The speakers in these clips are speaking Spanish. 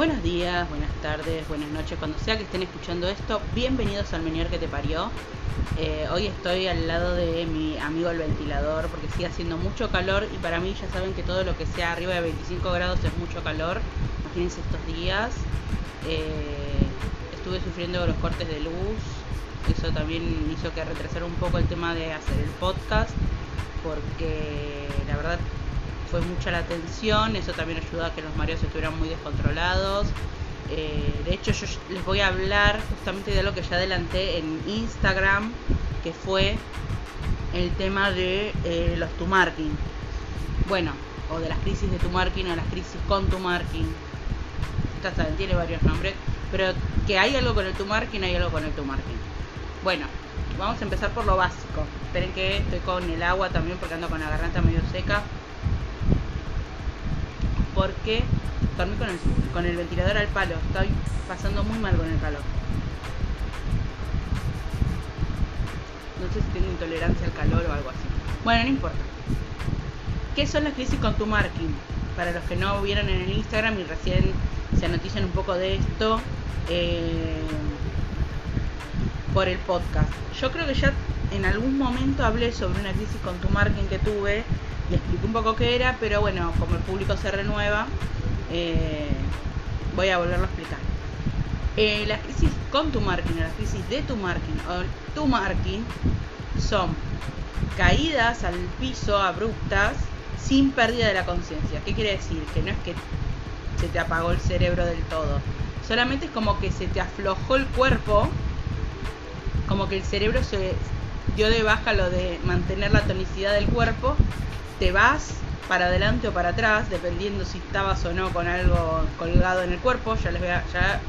Buenos días, buenas tardes, buenas noches, cuando sea que estén escuchando esto, bienvenidos al Menier que te parió. Eh, hoy estoy al lado de mi amigo el ventilador porque sigue haciendo mucho calor y para mí ya saben que todo lo que sea arriba de 25 grados es mucho calor. Imagínense estos días. Eh, estuve sufriendo los cortes de luz, eso también hizo que retrasara un poco el tema de hacer el podcast porque la verdad fue mucha la tensión, eso también ayudó a que los mareos estuvieran muy descontrolados. Eh, de hecho, yo les voy a hablar justamente de lo que ya adelanté en Instagram, que fue el tema de eh, los tumarking. Bueno, o de las crisis de tumarking o las crisis con tumarking. Ya saben, tiene varios nombres, pero que hay algo con el tumarking, hay algo con el tumarking. Bueno, vamos a empezar por lo básico. Esperen que estoy con el agua también porque ando con la garganta medio seca porque dormí con el, con el ventilador al palo. Estoy pasando muy mal con el calor. No sé si tengo intolerancia al calor o algo así. Bueno, no importa. ¿Qué son las crisis con tu marking? Para los que no vieron en el Instagram y recién se anotician un poco de esto eh, por el podcast. Yo creo que ya en algún momento hablé sobre una crisis con tu marking que tuve le expliqué un poco qué era, pero bueno, como el público se renueva, eh, voy a volverlo a explicar. Eh, las crisis con tu marketing, las crisis de tu marketing o tu marketing son caídas al piso abruptas sin pérdida de la conciencia. ¿Qué quiere decir? Que no es que se te apagó el cerebro del todo. Solamente es como que se te aflojó el cuerpo, como que el cerebro se dio de baja lo de mantener la tonicidad del cuerpo te vas para adelante o para atrás, dependiendo si estabas o no con algo colgado en el cuerpo, ya les voy a, ya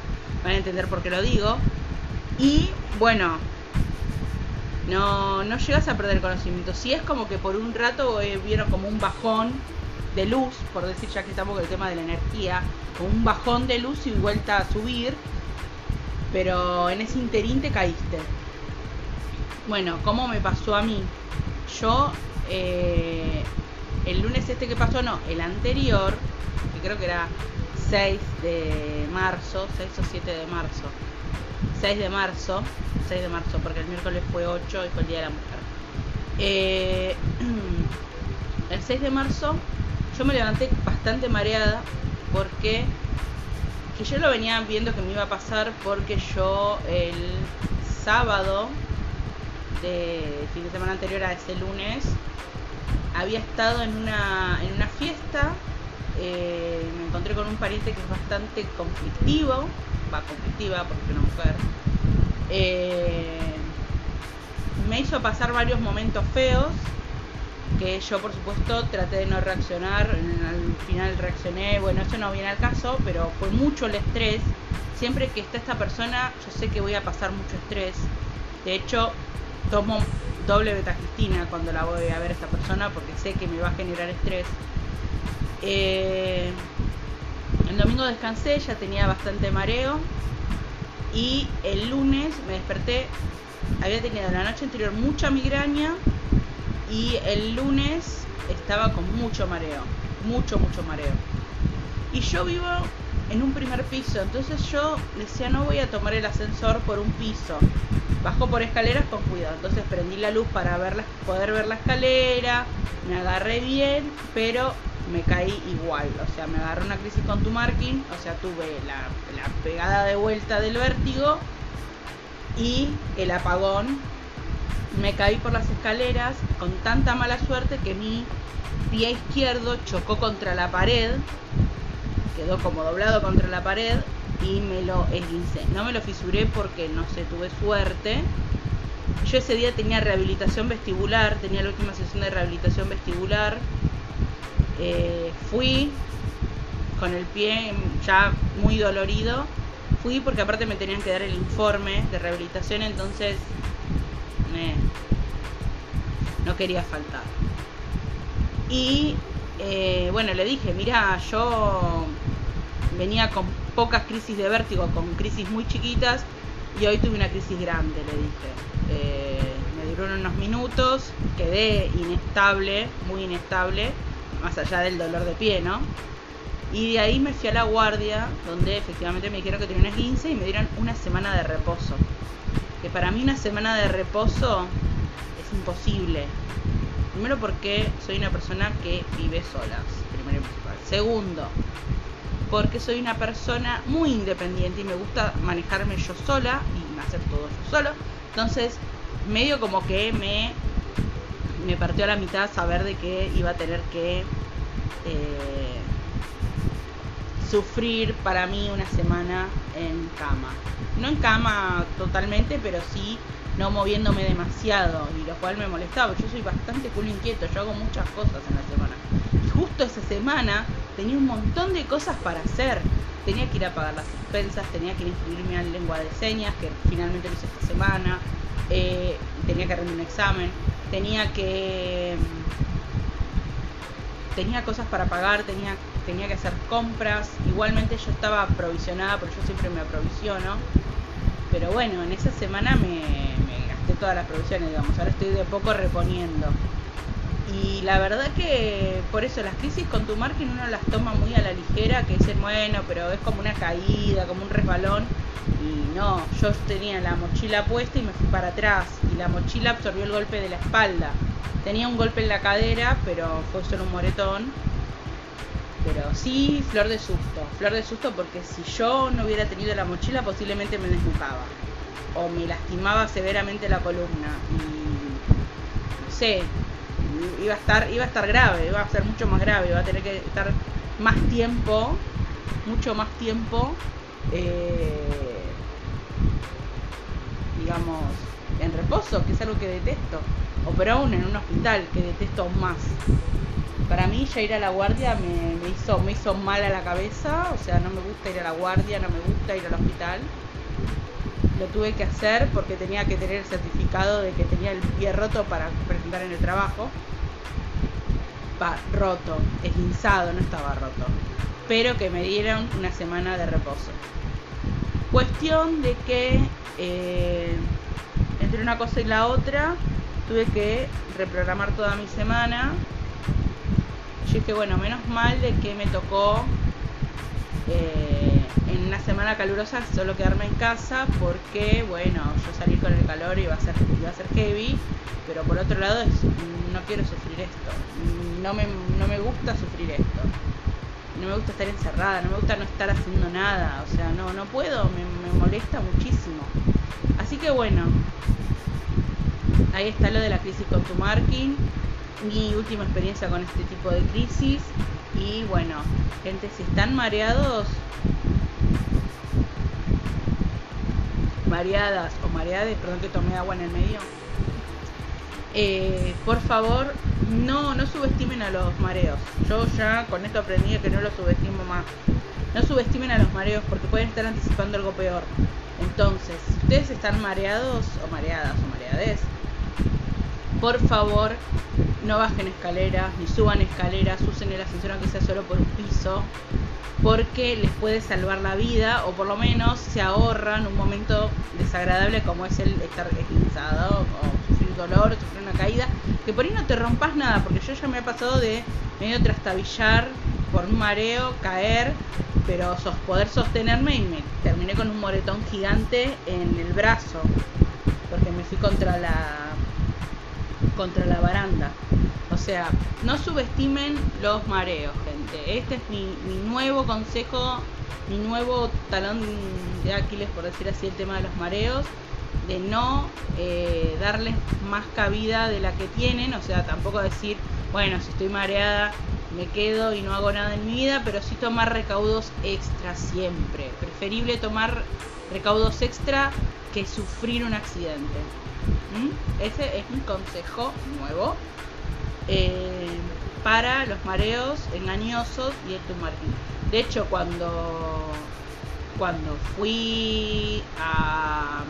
van a entender por qué lo digo. Y bueno, no, no llegas a perder conocimiento. Si es como que por un rato eh, vieron como un bajón de luz, por decir ya que estamos con el tema de la energía, como un bajón de luz y vuelta a subir, pero en ese interín te caíste. Bueno, ¿cómo me pasó a mí? Yo eh, el lunes este que pasó, no, el anterior, que creo que era 6 de marzo, 6 o 7 de marzo, 6 de marzo, 6 de marzo, porque el miércoles fue 8 y fue el Día de la Mujer. Eh, el 6 de marzo yo me levanté bastante mareada porque que yo lo venía viendo que me iba a pasar porque yo el sábado de fin de semana anterior a ese lunes había estado en una, en una fiesta, eh, me encontré con un pariente que es bastante conflictivo, va conflictiva porque es una mujer. Eh, me hizo pasar varios momentos feos que yo por supuesto traté de no reaccionar, al final reaccioné, bueno, eso no viene al caso, pero fue mucho el estrés. Siempre que está esta persona, yo sé que voy a pasar mucho estrés. De hecho, tomo doble beta Cristina cuando la voy a ver a esta persona porque sé que me va a generar estrés. Eh, el domingo descansé, ya tenía bastante mareo y el lunes me desperté, había tenido la noche anterior mucha migraña y el lunes estaba con mucho mareo, mucho, mucho mareo. Y yo vivo en un primer piso, entonces yo decía no voy a tomar el ascensor por un piso, bajo por escaleras con cuidado. Entonces prendí la luz para poder ver la escalera, me agarré bien, pero me caí igual. O sea, me agarré una crisis con tu marking, o sea, tuve la, la pegada de vuelta del vértigo y el apagón. Me caí por las escaleras con tanta mala suerte que mi pie izquierdo chocó contra la pared, quedó como doblado contra la pared y me lo esguincé. No me lo fisuré porque no sé, tuve suerte. Yo ese día tenía rehabilitación vestibular, tenía la última sesión de rehabilitación vestibular. Eh, fui con el pie ya muy dolorido. Fui porque aparte me tenían que dar el informe de rehabilitación, entonces no quería faltar. Y eh, bueno, le dije, mira, yo venía con pocas crisis de vértigo, con crisis muy chiquitas, y hoy tuve una crisis grande, le dije. Eh, me duró unos minutos, quedé inestable, muy inestable, más allá del dolor de pie, ¿no? Y de ahí me fui a la guardia, donde efectivamente me dijeron que tenía unas 15 y me dieron una semana de reposo. Que para mí una semana de reposo es imposible. Primero porque soy una persona que vive sola, primero y principal. Segundo, porque soy una persona muy independiente y me gusta manejarme yo sola y hacer todo yo solo. Entonces, medio como que me, me partió a la mitad saber de que iba a tener que eh, sufrir para mí una semana en cama. No en cama totalmente, pero sí no moviéndome demasiado, y lo cual me molestaba. Yo soy bastante culo inquieto, yo hago muchas cosas en la semana. Y justo esa semana tenía un montón de cosas para hacer. Tenía que ir a pagar las expensas, tenía que inscribirme en lengua de señas, que finalmente lo hice esta semana. Eh, tenía que rendir un examen, tenía que tenía cosas para pagar, tenía tenía que hacer compras. Igualmente yo estaba aprovisionada, porque yo siempre me aprovisiono. Pero bueno, en esa semana me, me gasté todas las provisiones, digamos. Ahora estoy de poco reponiendo. Y la verdad que por eso las crisis con tu margen uno las toma muy a la ligera, que dicen, bueno, pero es como una caída, como un resbalón. Y no, yo tenía la mochila puesta y me fui para atrás. Y la mochila absorbió el golpe de la espalda. Tenía un golpe en la cadera, pero fue solo un moretón. Pero sí, flor de susto. Flor de susto porque si yo no hubiera tenido la mochila posiblemente me desnucaba. O me lastimaba severamente la columna. Y no sé, iba a estar, iba a estar grave, iba a ser mucho más grave, iba a tener que estar más tiempo, mucho más tiempo, eh, digamos, en reposo, que es algo que detesto, o pero aún en un hospital, que detesto aún más. Para mí ya ir a la guardia me, me, hizo, me hizo mal a la cabeza, o sea, no me gusta ir a la guardia, no me gusta ir al hospital. Lo tuve que hacer porque tenía que tener el certificado de que tenía el pie roto para presentar en el trabajo roto, esguinzado, no estaba roto, pero que me dieron una semana de reposo. Cuestión de que eh, entre una cosa y la otra tuve que reprogramar toda mi semana. Yo dije, bueno, menos mal de que me tocó eh, en una semana calurosa solo quedarme en casa porque, bueno, yo salí con el calor iba a ser, iba a ser heavy, pero por otro lado no quiero sufrir esto no me, no me gusta sufrir esto. No me gusta estar encerrada, no me gusta no estar haciendo nada. O sea, no, no puedo, me, molesta muchísimo. Así que bueno, ahí está lo de la crisis con tu marking, mi última experiencia con este tipo de crisis. Y bueno, gente, si están mareados, mareadas o mareadas, perdón que tomé agua en el medio, eh, por favor no, no subestimen a los mareos. Yo ya con esto aprendí que no los subestimo más. No subestimen a los mareos porque pueden estar anticipando algo peor. Entonces, si ustedes están mareados o mareadas o mareades, por favor no bajen escaleras ni suban escaleras, usen el ascensor aunque sea solo por un piso, porque les puede salvar la vida o por lo menos se ahorran un momento desagradable como es el estar esguinzado o sufrir dolor sufrir una caída que por ahí no te rompas nada, porque yo ya me ha pasado de medio trastabillar por un mareo, caer, pero poder sostenerme y me terminé con un moretón gigante en el brazo, porque me fui contra la contra la baranda. O sea, no subestimen los mareos, gente. Este es mi, mi nuevo consejo, mi nuevo talón de Aquiles, por decir así, el tema de los mareos de no eh, darles más cabida de la que tienen, o sea, tampoco decir, bueno, si estoy mareada me quedo y no hago nada en mi vida, pero sí tomar recaudos extra siempre. Preferible tomar recaudos extra que sufrir un accidente. ¿Mm? Ese es mi consejo nuevo eh, para los mareos engañosos y el tumorgin. De hecho, cuando cuando fui a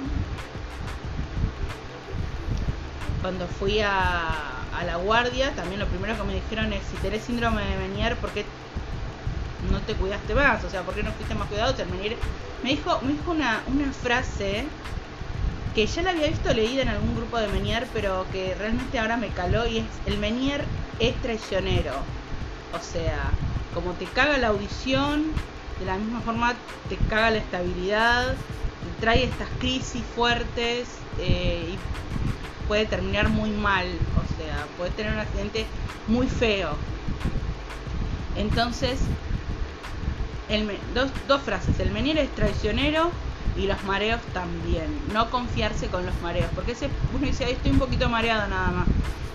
cuando fui a, la guardia, también lo primero que me dijeron es, si tenés síndrome de Menier, ¿por qué no te cuidaste más? O sea, ¿por qué no fuiste más cuidado? Me dijo, me dijo una, una frase que ya la había visto leída en algún grupo de Menier, pero que realmente ahora me caló y es, el Menier es traicionero. O sea, como te caga la audición, de la misma forma te caga la estabilidad, te trae estas crisis fuertes eh, y puede terminar muy mal, o sea, puede tener un accidente muy feo. Entonces, dos, dos frases, el Menier es traicionero y los mareos también. No confiarse con los mareos, porque ese, uno dice, Ay, estoy un poquito mareado nada más.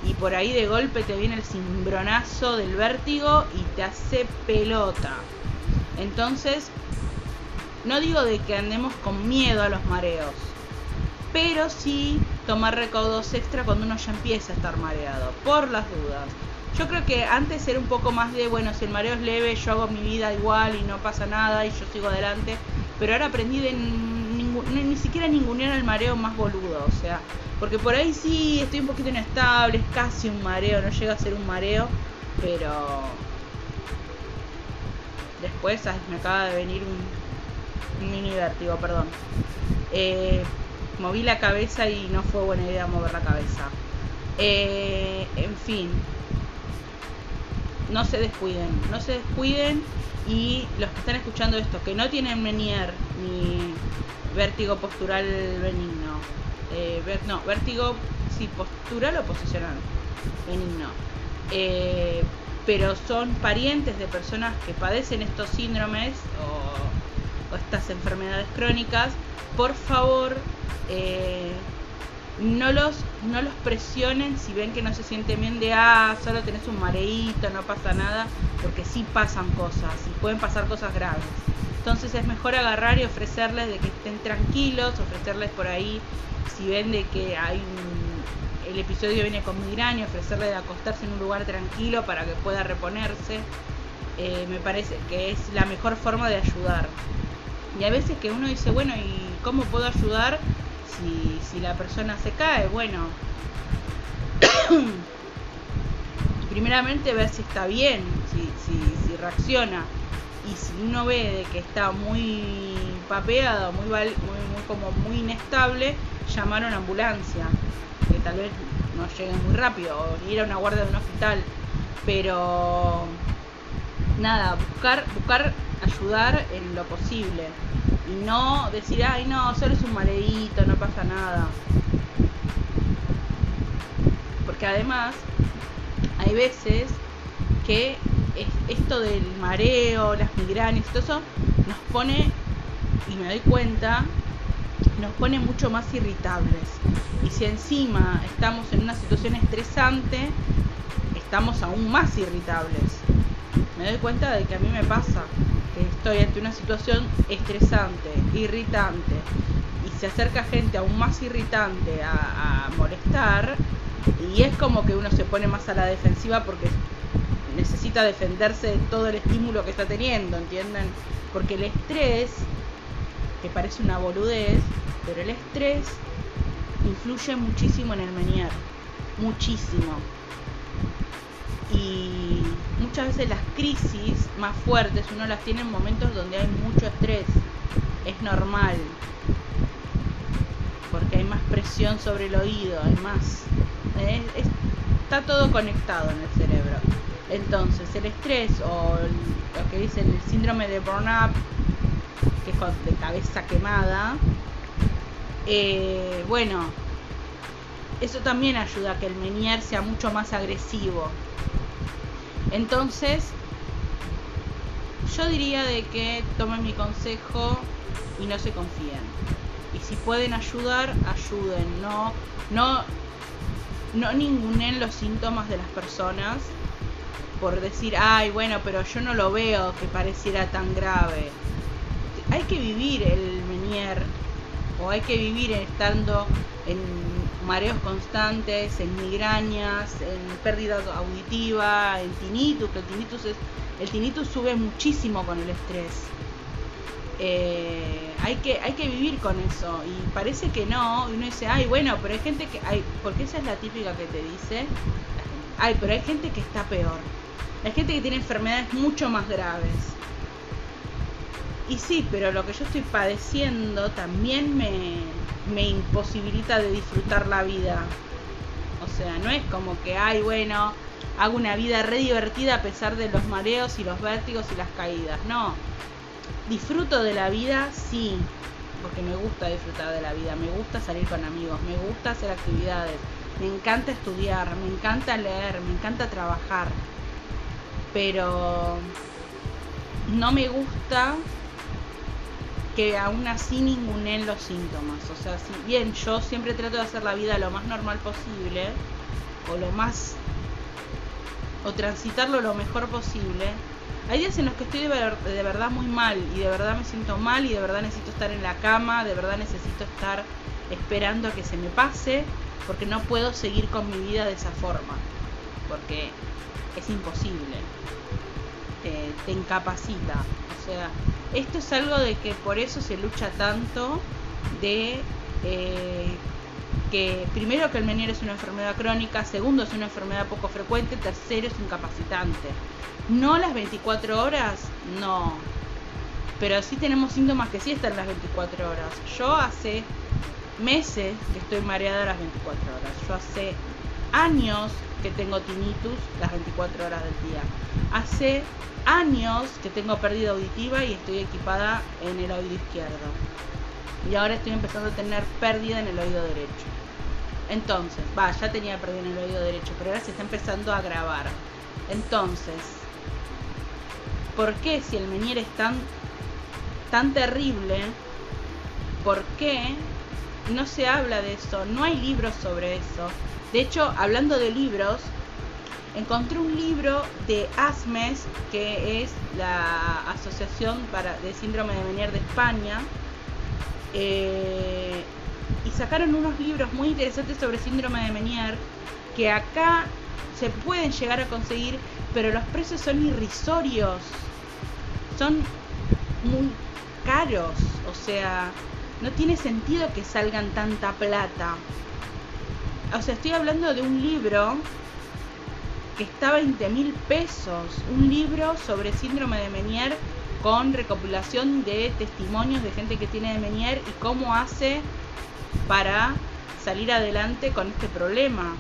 Y por ahí de golpe te viene el cimbronazo del vértigo y te hace pelota. Entonces, no digo de que andemos con miedo a los mareos, pero sí tomar recaudos extra cuando uno ya empieza a estar mareado, por las dudas. Yo creo que antes era un poco más de, bueno, si el mareo es leve, yo hago mi vida igual y no pasa nada y yo sigo adelante. Pero ahora aprendí de ni, siquiera ningunear el mareo más boludo, o sea, porque por ahí sí estoy un poquito inestable, es casi un mareo, no llega a ser un mareo, pero después me acaba de venir un, mini vértigo, perdón. Eh, moví la cabeza y no fue buena idea mover la cabeza. Eh, en fin, no se descuiden, no se descuiden y los que están escuchando esto, que no tienen Menier ni vértigo postural benigno, eh, no, vértigo, sí, postural o posicional benigno, eh, pero son parientes de personas que padecen estos síndromes o, o estas enfermedades crónicas, por favor, eh, no los, no los presionen si ven que no se sienten bien de, ah, solo tenés un mareíto, no pasa nada, porque sí pasan cosas y pueden pasar cosas graves. Entonces es mejor agarrar y ofrecerles de que estén tranquilos, ofrecerles por ahí, si ven de que hay el episodio viene con migraña, ofrecerles de acostarse en un lugar tranquilo para que pueda reponerse. Eh, me parece que es la mejor forma de ayudar. Y a veces que uno dice, bueno, ¿y cómo puedo ayudar? si, la persona se cae, bueno, primeramente ver si está bien, si, si, reacciona. Y si uno ve de que está muy papeado, muy, como muy inestable, llamar a una ambulancia, que tal vez no llegue muy rápido, o ir a una guardia de un hospital. Pero nada, buscar, buscar ayudar en lo posible. Y no decir, ay no, solo es un mareíto, no pasa nada. Porque además hay veces que esto del mareo, las migrañas, todo eso nos pone, y me doy cuenta, nos pone mucho más irritables. Y si encima estamos en una situación estresante, estamos aún más irritables. Me doy cuenta de que a mí me pasa estoy ante una situación estresante, irritante, y se acerca gente aún más irritante a, molestar, y es como que uno se pone más a la defensiva porque necesita defenderse de todo el estímulo que está teniendo, ¿entienden? Porque el estrés, que parece una boludez, pero el estrés influye muchísimo en el menier, muchísimo. Y muchas veces las crisis más fuertes uno las tiene en momentos donde hay mucho estrés. Es normal. Porque hay más presión sobre el oído, hay más. está todo conectado en el. Entonces, el estrés o lo que dicen el síndrome de burn-up, que es de cabeza quemada, eh, bueno, eso también ayuda a que el menier sea mucho más agresivo. Entonces, yo diría de que tomen mi consejo y no se confíen. Y si pueden ayudar, ayuden. No, no, no ningunen los síntomas de las personas por decir, ay, bueno, pero yo no lo veo que pareciera tan grave. Hay que vivir el menier o hay que vivir estando en mareos constantes, en migrañas, en pérdida auditiva, en tinnitus, que el tinnitus, es, el tinnitus sube muchísimo con el estrés. Eh, hay, que, hay que vivir con eso y parece que no, y uno dice, ay, bueno, pero hay gente que, hay, porque esa es la típica que te dice, ay, pero hay gente que está peor, hay gente que tiene enfermedades mucho más graves. Y sí, pero lo que yo estoy padeciendo también me, me imposibilita de disfrutar la vida. O sea, no es como que, ay, bueno, hago una vida re divertida a pesar de los mareos y los vértigos y las caídas. No, disfruto de la vida, sí, porque me gusta disfrutar de la vida, me gusta salir con amigos, me gusta hacer actividades, me encanta estudiar, me encanta leer, me encanta trabajar, pero no me gusta que aún así ningunen los síntomas. O sea, si bien yo siempre trato de hacer la vida lo más normal posible, o lo más. o transitarlo lo mejor posible, hay días en los que estoy de, de, verdad muy mal y de verdad me siento mal y de verdad necesito estar en la cama, de verdad necesito estar esperando a que se me pase, porque no puedo seguir con mi vida de esa forma, porque es imposible, te, incapacita. O sea, esto es algo de que por eso se lucha tanto de eh, que primero que el Menier es una enfermedad crónica, segundo es una enfermedad poco frecuente, tercero es incapacitante. No las 24 horas, no. Pero sí tenemos síntomas que sí están las 24 horas. Yo hace meses que estoy mareada las 24 horas. Yo hace años que tengo tinnitus las 24 horas del día. Hace años que tengo pérdida auditiva y estoy equipada en el oído izquierdo. Y ahora estoy empezando a tener pérdida en el oído derecho. Entonces, va, ya tenía pérdida en el oído derecho, pero ahora se está empezando a agravar. Entonces, ¿por qué si el Menier es tan, tan terrible, por qué no se habla de eso? No hay libros sobre eso. De hecho, hablando de libros, encontré un libro de ASMES, que es la Asociación para, de Síndrome de Menier de España, eh, y sacaron unos libros muy interesantes sobre síndrome de Menier, que acá se pueden llegar a conseguir, pero los precios son irrisorios, son muy caros, o sea, no tiene sentido que salgan tanta plata. O sea, estoy hablando de un libro que está 20 mil pesos. Un libro sobre síndrome de Menier con recopilación de testimonios de gente que tiene de Menier y cómo hace para salir adelante con este problema.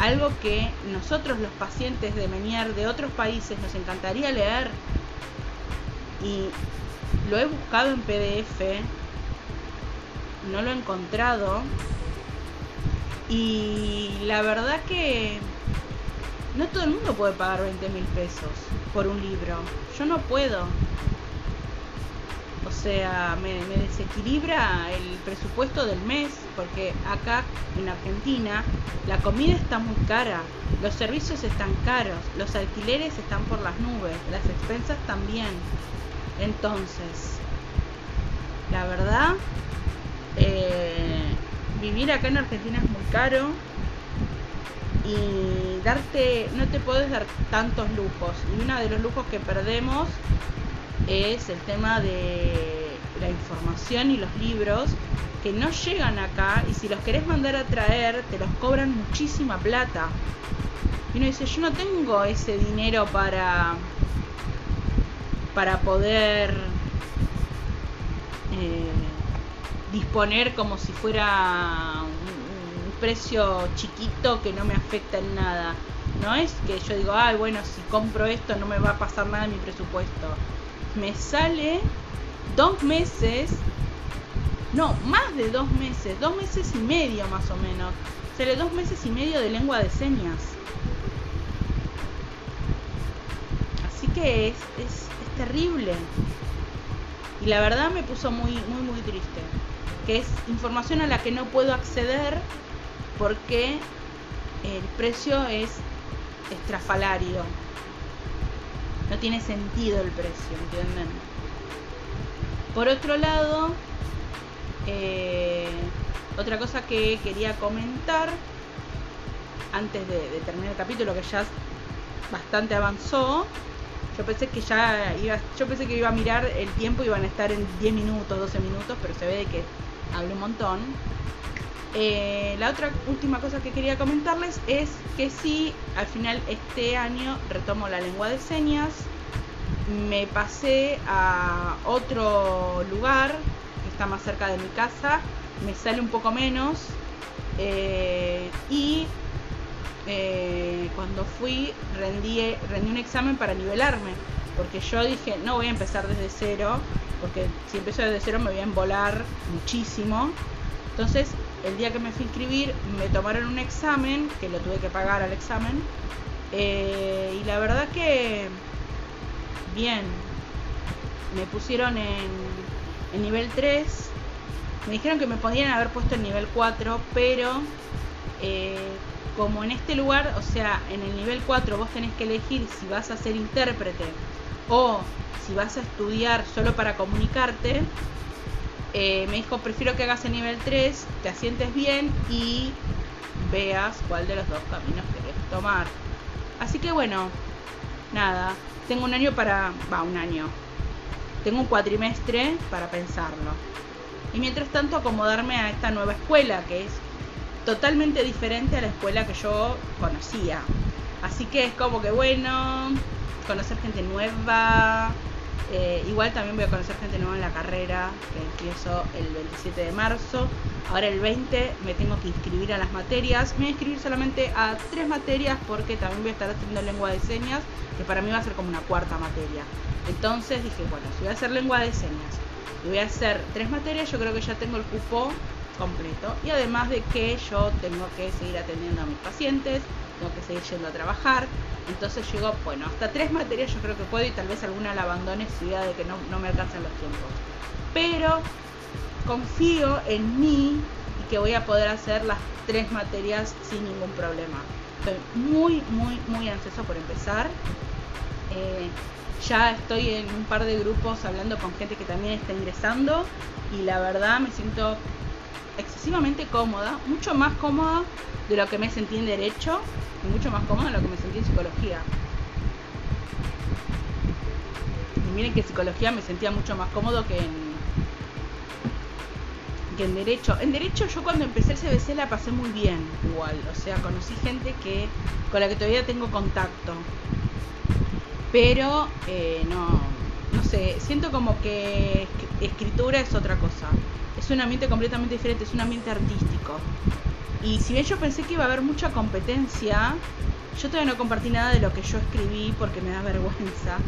Algo que nosotros los pacientes de Menier de otros países nos encantaría leer y lo he buscado en PDF, no lo he encontrado y la verdad que no todo el mundo puede pagar 20 mil pesos por un libro. Yo no puedo. O sea, me, desequilibra el presupuesto del mes porque acá en Argentina la comida está muy cara, los servicios están caros, los alquileres están por las nubes, las expensas también. Entonces, la verdad, eh, vivir acá en Argentina es muy caro y darte, no te puedes dar tantos lujos. Y uno de los lujos que perdemos es el tema de la información y los libros que no llegan acá y si los querés mandar a traer te los cobran muchísima plata. Y uno dice, yo no tengo ese dinero para para poder eh, disponer como si fuera precio chiquito que no me afecta en nada. No es que yo digo, ay, bueno, si compro esto no me va a pasar nada en mi presupuesto. Me sale dos meses, no, más de dos meses, dos meses y medio más o menos. Sale dos meses y medio de lengua de señas. Así que es, es, es terrible. Y la verdad me puso muy, muy, muy triste. Que es información a la que no puedo acceder porque el precio es estrafalario. No tiene sentido el precio, ¿entienden? Por otro lado, eh, otra cosa que quería comentar antes de, terminar el capítulo que ya bastante avanzó. Yo pensé que ya iba, yo pensé que iba a mirar el tiempo iban a estar en 10 minutos, 12 minutos, pero se ve que hablé un montón. Eh, la otra última cosa que quería comentarles es que si al final este año retomo la lengua de señas, me pasé a otro lugar que está más cerca de mi casa, me sale un poco menos. Eh, y eh, cuando fui rendí, rendí un examen para nivelarme, porque yo dije, no voy a empezar desde cero, porque si empiezo desde cero me voy a embolar muchísimo. Entonces, el día que me fui a inscribir, me tomaron un examen, que lo tuve que pagar al examen, eh, y la verdad que bien, me pusieron en, en nivel 3, me dijeron que me podían haber puesto en nivel 4, pero eh, como en este lugar, o sea, en el nivel 4 vos tenés que elegir si vas a ser intérprete o si vas a estudiar solo para comunicarte, eh, me dijo, prefiero que hagas el nivel 3, te asientes bien y veas cuál de los dos caminos querés tomar. Así que bueno, nada, tengo un año para... va, un año. Tengo un cuatrimestre para pensarlo. Y mientras tanto acomodarme a esta nueva escuela, que es totalmente diferente a la escuela que yo conocía. Así que es como que bueno, conocer gente nueva. Eh, igual también voy a conocer gente nueva en la carrera, que empiezo el 27 de marzo. Ahora el 20 me tengo que inscribir a las materias. Me voy a inscribir solamente a tres materias porque también voy a estar haciendo lengua de señas, que para mí va a ser como una cuarta materia. Entonces dije, bueno, si voy a hacer lengua de señas y voy a hacer tres materias, yo creo que ya tengo el cupo completo. Y además de que yo tengo que seguir atendiendo a mis pacientes, tengo que seguir yendo a trabajar. Entonces llego, bueno, hasta tres materias yo creo que puedo y tal vez alguna la abandone si de que no, no me alcanzan los tiempos. Pero confío en mí y que voy a poder hacer las tres materias sin ningún problema. Estoy muy, muy, muy ansioso por empezar. Eh, ya estoy en un par de grupos hablando con gente que también está ingresando y la verdad me siento excesivamente cómoda, mucho más cómoda de lo que me sentí en derecho y mucho más cómoda de lo que me sentí en psicología. Y miren que psicología me sentía mucho más cómodo que en que en derecho. En derecho yo cuando empecé el CBC la pasé muy bien, igual, o sea, conocí gente que con la que todavía tengo contacto. Pero eh, no, no sé, siento como que escritura es otra cosa es un ambiente completamente diferente, es un ambiente artístico. Y si bien yo pensé que iba a haber mucha competencia, yo todavía no compartí nada de lo que yo escribí porque me da vergüenza.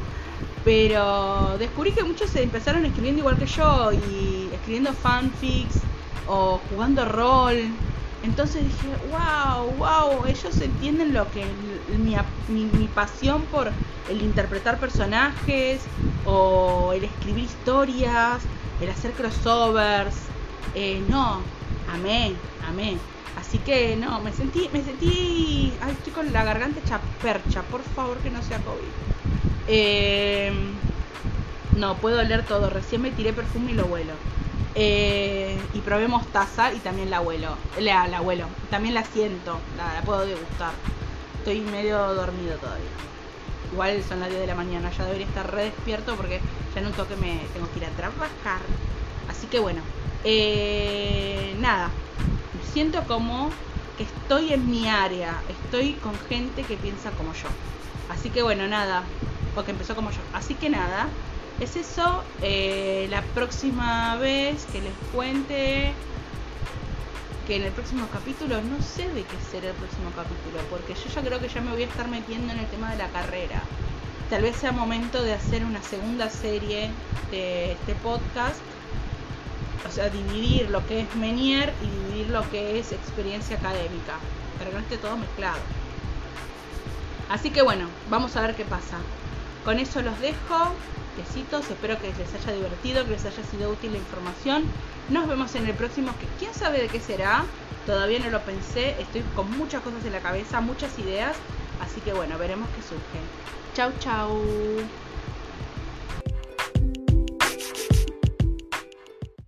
Pero descubrí que muchos se empezaron escribiendo igual que yo y escribiendo fanfics o jugando rol. Entonces dije, wow, wow, ellos entienden lo que mi, mi, mi, pasión por el interpretar personajes o el escribir historias el hacer crossovers. Eh, no, amé, amé. Así que no, me sentí, me sentí. Ay, estoy con la garganta hecha percha, por favor que no sea COVID. Eh, no, puedo oler todo. Recién me tiré perfume y lo huelo. Eh, y probé mostaza y también la huelo. La, la huelo. También la siento, la, la puedo degustar. Estoy medio dormido todavía. Igual son las 10 de la mañana, ya debería estar re despierto porque ya en un toque me tengo que ir a trabajar. Así que bueno, eh, nada, siento como que estoy en mi área, estoy con gente que piensa como yo. Así que bueno, nada, porque empezó como yo. Así que nada, es eso. Eh, la próxima vez que les cuente que en el próximo capítulo, no sé de qué será el próximo capítulo, porque yo ya creo que ya me voy a estar metiendo en el tema de la carrera. Tal vez sea momento de hacer una segunda serie de este podcast. O sea, dividir lo que es Menier y dividir lo que es experiencia académica, para que no esté todo mezclado. Así que bueno, vamos a ver qué pasa. Con eso los dejo. Besitos, espero que les haya divertido, que les haya sido útil la información. Nos vemos en el próximo, que quién sabe de qué será. Todavía no lo pensé, estoy con muchas cosas en la cabeza, muchas ideas. Así que bueno, veremos qué surge. Chau, chau.